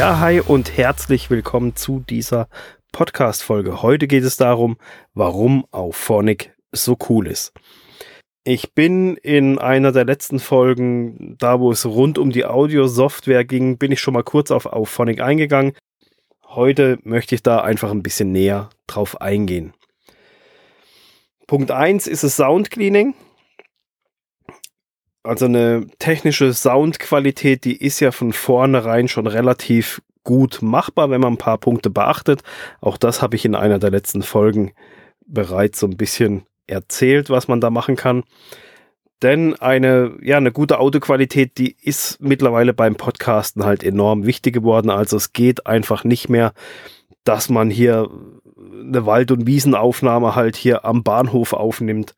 Ja, hi und herzlich willkommen zu dieser Podcast-Folge. Heute geht es darum, warum Auphonic so cool ist. Ich bin in einer der letzten Folgen, da wo es rund um die Audio-Software ging, bin ich schon mal kurz auf Auphonic eingegangen. Heute möchte ich da einfach ein bisschen näher drauf eingehen. Punkt 1 ist das Sound Cleaning. Also eine technische Soundqualität, die ist ja von vornherein schon relativ gut machbar, wenn man ein paar Punkte beachtet. Auch das habe ich in einer der letzten Folgen bereits so ein bisschen erzählt, was man da machen kann. Denn eine, ja, eine gute Audioqualität, die ist mittlerweile beim Podcasten halt enorm wichtig geworden. Also es geht einfach nicht mehr, dass man hier eine Wald- und Wiesenaufnahme halt hier am Bahnhof aufnimmt.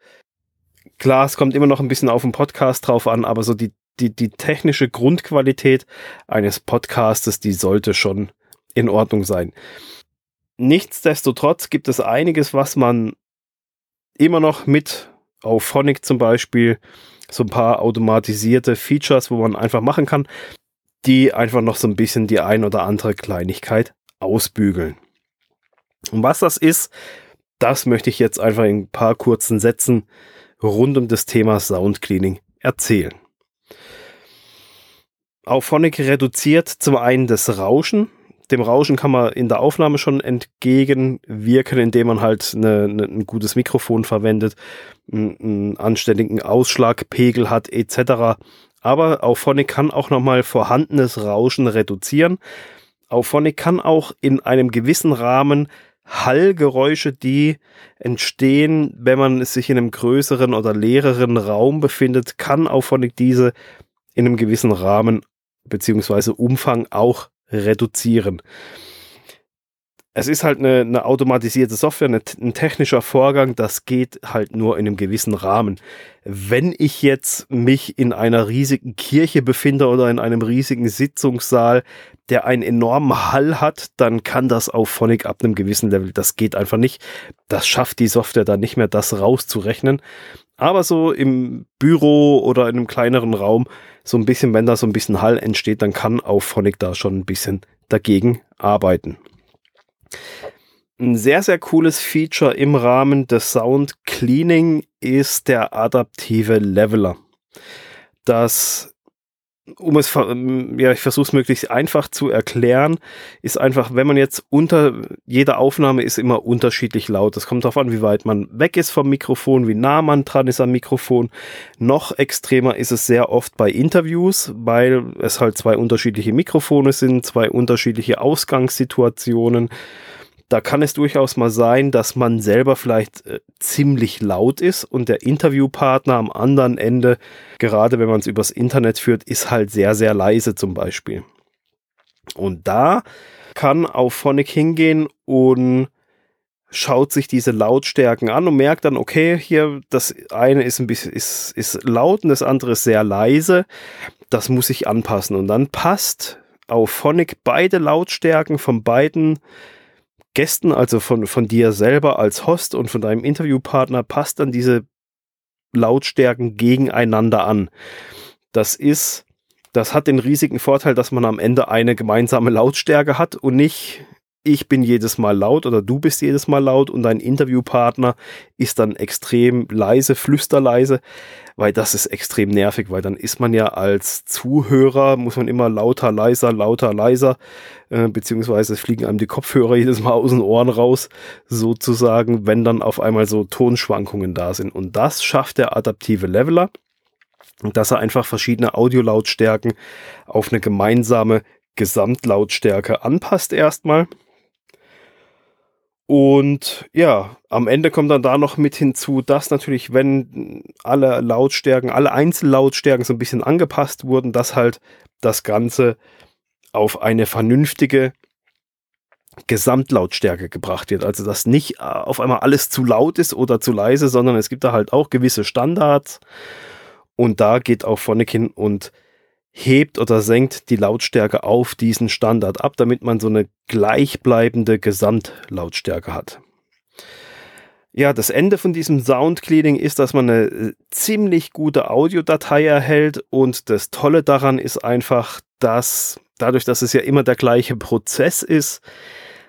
Klar, es kommt immer noch ein bisschen auf den Podcast drauf an, aber so die, die, die technische Grundqualität eines Podcastes, die sollte schon in Ordnung sein. Nichtsdestotrotz gibt es einiges, was man immer noch mit auf Phonic zum Beispiel so ein paar automatisierte Features, wo man einfach machen kann, die einfach noch so ein bisschen die ein oder andere Kleinigkeit ausbügeln. Und was das ist, das möchte ich jetzt einfach in ein paar kurzen Sätzen rund um das Thema Sound Cleaning erzählen. Auphonic reduziert zum einen das Rauschen. Dem Rauschen kann man in der Aufnahme schon entgegenwirken, indem man halt eine, eine, ein gutes Mikrofon verwendet, einen, einen anständigen Ausschlagpegel hat etc. Aber Auphonic kann auch nochmal vorhandenes Rauschen reduzieren. Auphonic kann auch in einem gewissen Rahmen Hallgeräusche, die entstehen, wenn man sich in einem größeren oder leereren Raum befindet, kann Auphonic diese in einem gewissen Rahmen beziehungsweise Umfang auch reduzieren. Es ist halt eine, eine automatisierte Software, eine, ein technischer Vorgang, das geht halt nur in einem gewissen Rahmen. Wenn ich jetzt mich in einer riesigen Kirche befinde oder in einem riesigen Sitzungssaal, der einen enormen Hall hat, dann kann das auf Phonic ab einem gewissen Level. Das geht einfach nicht. Das schafft die Software dann nicht mehr, das rauszurechnen. Aber so im Büro oder in einem kleineren Raum, so ein bisschen, wenn da so ein bisschen Hall entsteht, dann kann auf Phonic da schon ein bisschen dagegen arbeiten. Ein sehr, sehr cooles Feature im Rahmen des Sound Cleaning ist der adaptive Leveler. Das um es, ja, ich versuche es möglichst einfach zu erklären, ist einfach, wenn man jetzt unter, jede Aufnahme ist immer unterschiedlich laut. Das kommt darauf an, wie weit man weg ist vom Mikrofon, wie nah man dran ist am Mikrofon. Noch extremer ist es sehr oft bei Interviews, weil es halt zwei unterschiedliche Mikrofone sind, zwei unterschiedliche Ausgangssituationen da kann es durchaus mal sein, dass man selber vielleicht äh, ziemlich laut ist und der Interviewpartner am anderen Ende, gerade wenn man es übers Internet führt, ist halt sehr, sehr leise zum Beispiel. Und da kann auf Phonic hingehen und schaut sich diese Lautstärken an und merkt dann, okay, hier das eine ist ein bisschen ist, ist laut und das andere ist sehr leise. Das muss ich anpassen. Und dann passt auf Phonic beide Lautstärken von beiden Gästen, also von, von dir selber als Host und von deinem Interviewpartner, passt dann diese Lautstärken gegeneinander an. Das ist, das hat den riesigen Vorteil, dass man am Ende eine gemeinsame Lautstärke hat und nicht ich bin jedes Mal laut oder du bist jedes Mal laut und dein Interviewpartner ist dann extrem leise, flüsterleise, weil das ist extrem nervig, weil dann ist man ja als Zuhörer, muss man immer lauter, leiser, lauter, leiser, äh, beziehungsweise fliegen einem die Kopfhörer jedes Mal aus den Ohren raus, sozusagen, wenn dann auf einmal so Tonschwankungen da sind. Und das schafft der adaptive Leveler dass er einfach verschiedene Audiolautstärken auf eine gemeinsame Gesamtlautstärke anpasst erstmal. Und ja, am Ende kommt dann da noch mit hinzu, dass natürlich, wenn alle Lautstärken, alle Einzellautstärken so ein bisschen angepasst wurden, dass halt das Ganze auf eine vernünftige Gesamtlautstärke gebracht wird. Also, dass nicht äh, auf einmal alles zu laut ist oder zu leise, sondern es gibt da halt auch gewisse Standards. Und da geht auch hin und hebt oder senkt die Lautstärke auf diesen Standard ab, damit man so eine gleichbleibende Gesamtlautstärke hat. Ja, das Ende von diesem Sound Cleaning ist, dass man eine äh, ziemlich gute Audiodatei erhält und das Tolle daran ist einfach, dass dadurch, dass es ja immer der gleiche Prozess ist,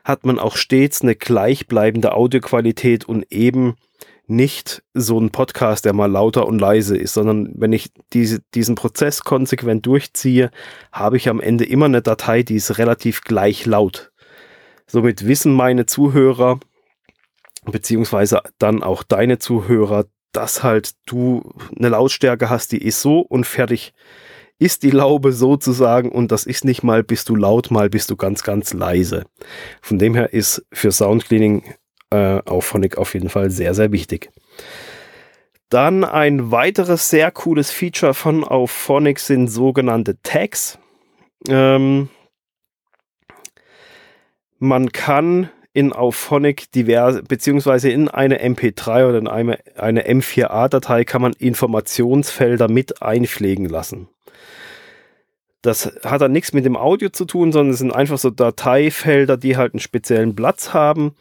hat man auch stets eine gleichbleibende Audioqualität und eben nicht so ein Podcast, der mal lauter und leise ist, sondern wenn ich diese, diesen Prozess konsequent durchziehe, habe ich am Ende immer eine Datei, die ist relativ gleich laut. Somit wissen meine Zuhörer, beziehungsweise dann auch deine Zuhörer, dass halt du eine Lautstärke hast, die ist so und fertig ist die Laube sozusagen und das ist nicht mal bist du laut, mal bist du ganz, ganz leise. Von dem her ist für Soundcleaning äh, Auphonic auf jeden Fall sehr, sehr wichtig. Dann ein weiteres sehr cooles Feature von Auphonic sind sogenannte Tags. Ähm, man kann in Auphonic diverse, beziehungsweise in eine MP3 oder in eine, eine M4A-Datei kann man Informationsfelder mit einpflegen lassen. Das hat dann nichts mit dem Audio zu tun, sondern es sind einfach so Dateifelder, die halt einen speziellen Platz haben,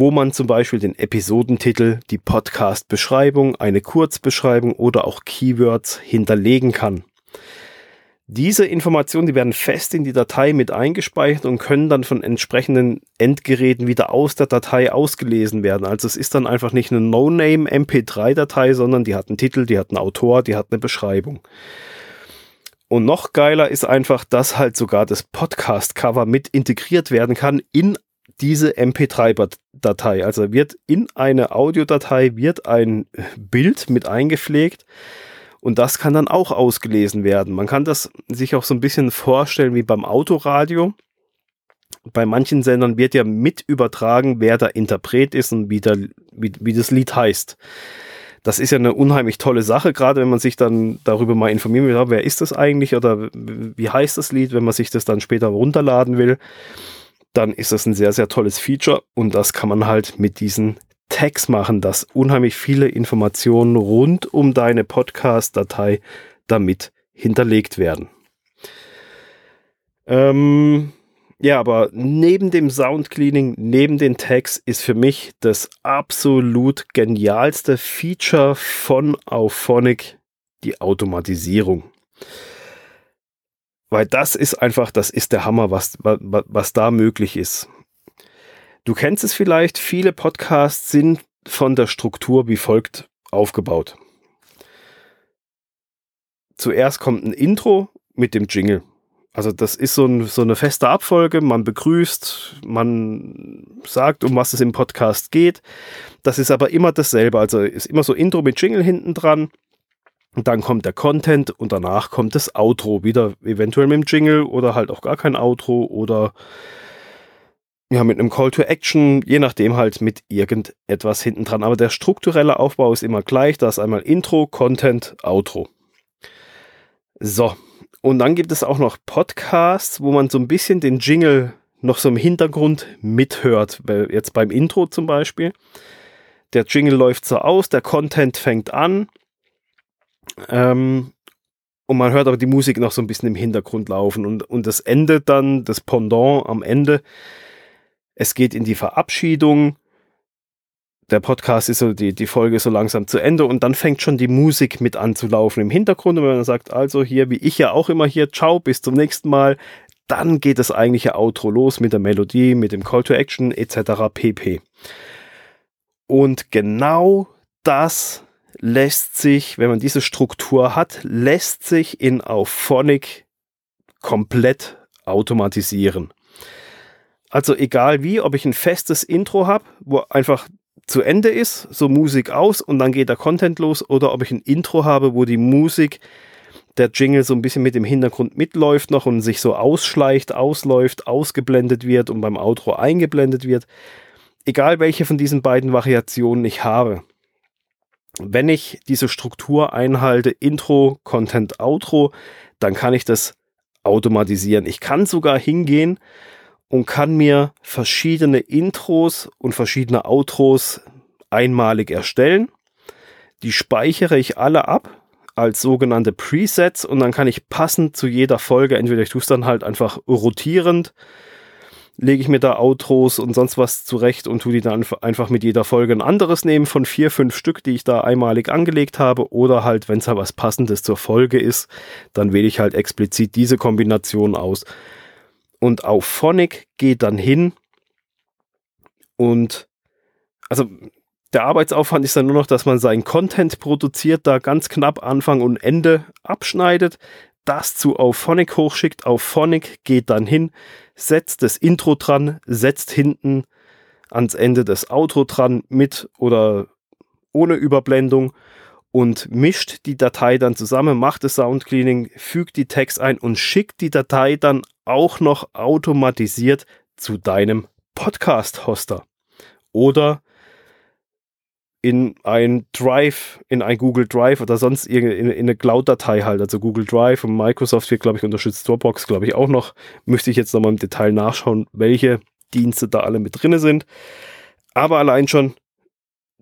wo man zum Beispiel den Episodentitel, die Podcast-Beschreibung, eine Kurzbeschreibung oder auch Keywords hinterlegen kann. Diese Informationen, die werden fest in die Datei mit eingespeichert und können dann von entsprechenden Endgeräten wieder aus der Datei ausgelesen werden. Also es ist dann einfach nicht eine No-Name MP3-Datei, sondern die hat einen Titel, die hat einen Autor, die hat eine Beschreibung. Und noch geiler ist einfach, dass halt sogar das Podcast-Cover mit integriert werden kann in diese MP3-Datei. Also wird in eine Audiodatei wird ein Bild mit eingepflegt und das kann dann auch ausgelesen werden. Man kann das sich auch so ein bisschen vorstellen wie beim Autoradio. Bei manchen Sendern wird ja mit übertragen, wer der Interpret ist und wie, der, wie, wie das Lied heißt. Das ist ja eine unheimlich tolle Sache, gerade wenn man sich dann darüber mal informieren will, wer ist das eigentlich oder wie heißt das Lied, wenn man sich das dann später runterladen will, dann ist das ein sehr, sehr tolles Feature und das kann man halt mit diesen Tags machen, dass unheimlich viele Informationen rund um deine Podcast-Datei damit hinterlegt werden. Ähm, ja, aber neben dem Soundcleaning, neben den Tags ist für mich das absolut genialste Feature von Auphonic die Automatisierung. Weil das ist einfach, das ist der Hammer, was, was, was da möglich ist. Du kennst es vielleicht, viele Podcasts sind von der Struktur wie folgt aufgebaut. Zuerst kommt ein Intro mit dem Jingle. Also das ist so, ein, so, eine feste Abfolge, man begrüßt, man sagt, um was es im Podcast geht. Das ist aber immer dasselbe, also ist immer so Intro mit Jingle hinten dran. Und dann kommt der Content und danach kommt das Outro, wieder eventuell mit dem Jingle oder halt auch gar kein Outro oder ja, mit einem Call to Action, je nachdem halt mit irgendetwas hinten dran. Aber der strukturelle Aufbau ist immer gleich. Da ist einmal Intro, Content, Outro. So. Und dann gibt es auch noch Podcasts, wo man so ein bisschen den Jingle noch so im Hintergrund mithört. Jetzt beim Intro zum Beispiel. Der Jingle läuft so aus, der Content fängt an. Ähm, und man hört aber die Musik noch so ein bisschen im Hintergrund laufen. Und, und das Ende dann, das Pendant am Ende, es geht in die Verabschiedung. Der Podcast ist so, die, die Folge ist so langsam zu Ende und dann fängt schon die Musik mit an zu laufen im Hintergrund. Und wenn man sagt, also hier, wie ich ja auch immer hier, ciao, bis zum nächsten Mal, dann geht das eigentliche Outro los mit der Melodie, mit dem Call to Action etc. pp. Und genau das lässt sich, wenn man diese Struktur hat, lässt sich in Auphonic komplett automatisieren. Also egal wie, ob ich ein festes Intro habe, wo einfach zu Ende ist, so Musik aus und dann geht der Content los, oder ob ich ein Intro habe, wo die Musik, der Jingle so ein bisschen mit dem Hintergrund mitläuft noch und sich so ausschleicht, ausläuft, ausgeblendet wird und beim Outro eingeblendet wird. Egal welche von diesen beiden Variationen ich habe. Wenn ich diese Struktur einhalte, Intro, Content, Outro, dann kann ich das automatisieren. Ich kann sogar hingehen und kann mir verschiedene Intros und verschiedene Outros einmalig erstellen. Die speichere ich alle ab als sogenannte Presets und dann kann ich passend zu jeder Folge, entweder ich tue es dann halt einfach rotierend, lege ich mir da Outros und sonst was zurecht und tue die dann einfach mit jeder Folge ein anderes nehmen von vier, fünf Stück, die ich da einmalig angelegt habe. Oder halt, wenn es halt was Passendes zur Folge ist, dann wähle ich halt explizit diese Kombination aus Und auf Phonic geht dann hin und also der Arbeitsaufwand ist dann nur noch, dass man seinen Content produziert, da ganz knapp Anfang und Ende abschneidet, das zu Auphonic hochschickt. Auphonic geht dann hin, setzt das Intro dran, setzt hinten ans Ende das Outro dran mit oder ohne Überblendung und mischt die Datei dann zusammen, macht das Soundcleaning, fügt die Text ein und schickt die Datei dann auch noch automatisiert zu deinem Podcast-Hoster. Oder in ein Drive, in ein Google Drive oder sonst in, in, in eine Cloud-Datei halt. Also Google Drive und Microsoft wird, glaube ich, unterstützt Dropbox, glaube ich, auch noch. Müsste ich jetzt nochmal im Detail nachschauen, welche Dienste da alle mit drin sind. Aber allein schon,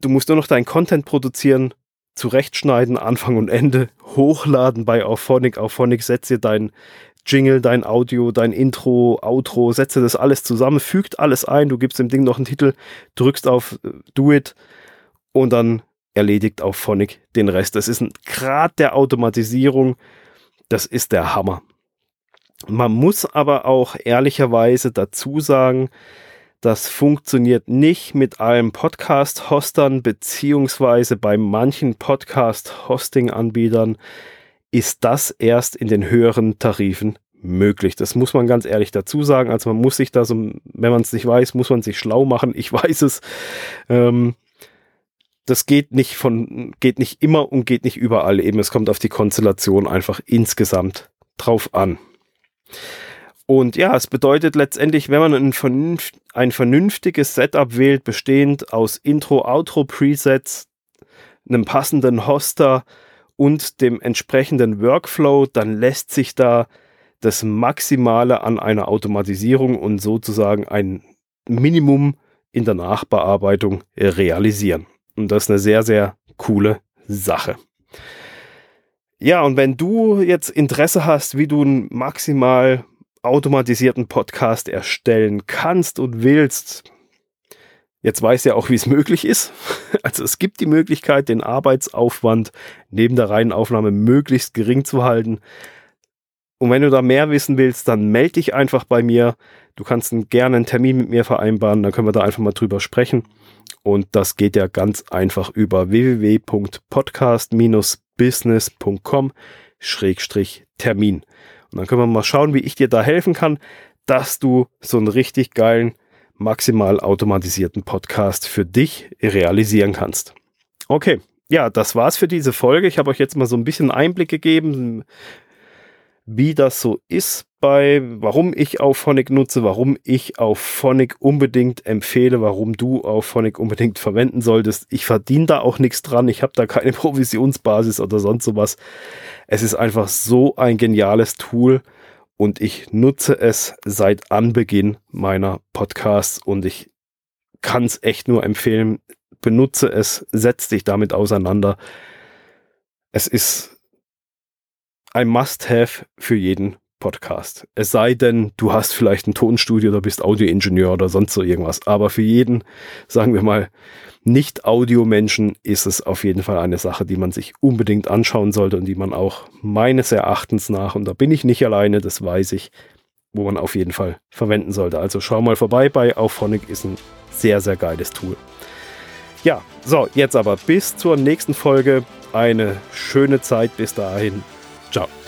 du musst nur noch deinen Content produzieren, zurechtschneiden, Anfang und Ende, hochladen bei Auphonic. Auphonic setzt dir dein Jingle, dein Audio, dein Intro, Outro, setze das alles zusammen, fügt alles ein, du gibst dem Ding noch einen Titel, drückst auf äh, Do It und dann erledigt auch Phonic den Rest. Das ist ein Grad der Automatisierung, das ist der Hammer. Man muss aber auch ehrlicherweise dazu sagen, das funktioniert nicht mit allen Podcast-Hostern, beziehungsweise bei manchen Podcast-Hosting-Anbietern ist das erst in den höheren Tarifen möglich. Das muss man ganz ehrlich dazu sagen. Also man muss sich da so, wenn man es nicht weiß, muss man sich schlau machen. Ich weiß es. Ähm, das geht nicht von, geht nicht immer und geht nicht überall. Eben, es kommt auf die Konstellation einfach insgesamt drauf an. Und ja, es bedeutet letztendlich, wenn man ein, vernünft, ein vernünftiges Setup wählt, bestehend aus Intro, Outro, Presets, einem passenden Hoster und dem entsprechenden Workflow, dann lässt sich da das Maximale an einer Automatisierung und sozusagen ein Minimum in der Nachbearbeitung realisieren. Und das ist eine sehr, sehr coole Sache. Ja, und wenn du jetzt Interesse hast, wie du einen maximal automatisierten Podcast erstellen kannst und willst, jetzt weißt du ja auch, wie es möglich ist. Also es gibt die Möglichkeit, den Arbeitsaufwand neben der reinen Aufnahme möglichst gering zu halten. Und wenn du da mehr wissen willst, dann melde dich einfach bei mir. Du kannst gerne einen Termin mit mir vereinbaren, dann können wir da einfach mal drüber sprechen. Und das geht ja ganz einfach über www.podcast-business.com-termin. Und dann können wir mal schauen, wie ich dir da helfen kann, dass du so einen richtig geilen, maximal automatisierten Podcast für dich realisieren kannst. Okay, ja, das war's für diese Folge. Ich habe euch jetzt mal so ein bisschen Einblick gegeben, wie das so ist bei, warum ich auf Phonic nutze, warum ich auf Phonic unbedingt empfehle, warum du auf Phonic unbedingt verwenden solltest. Ich verdiene da auch nichts dran, ich habe da keine Provisionsbasis oder sonst sowas. Es ist einfach so ein geniales Tool und ich nutze es seit Anbeginn meiner Podcasts und ich kann es echt nur empfehlen. Benutze es, setz dich damit auseinander. Es ist ein Must-Have für jeden Podcast. Es sei denn, du hast vielleicht ein Tonstudio oder bist Audioingenieur oder sonst so irgendwas. Aber für jeden, sagen wir mal, nicht-Audio-Menschen ist es auf jeden Fall eine Sache, die man sich unbedingt anschauen sollte und die man auch meines Erachtens nach, und da bin ich nicht alleine, das weiß ich, wo man auf jeden Fall verwenden sollte. Also schau mal vorbei bei Auphonic ist ein sehr, sehr geiles Tool. Ja, so, jetzt aber bis zur nächsten Folge. Eine schöne Zeit bis dahin. Ciao.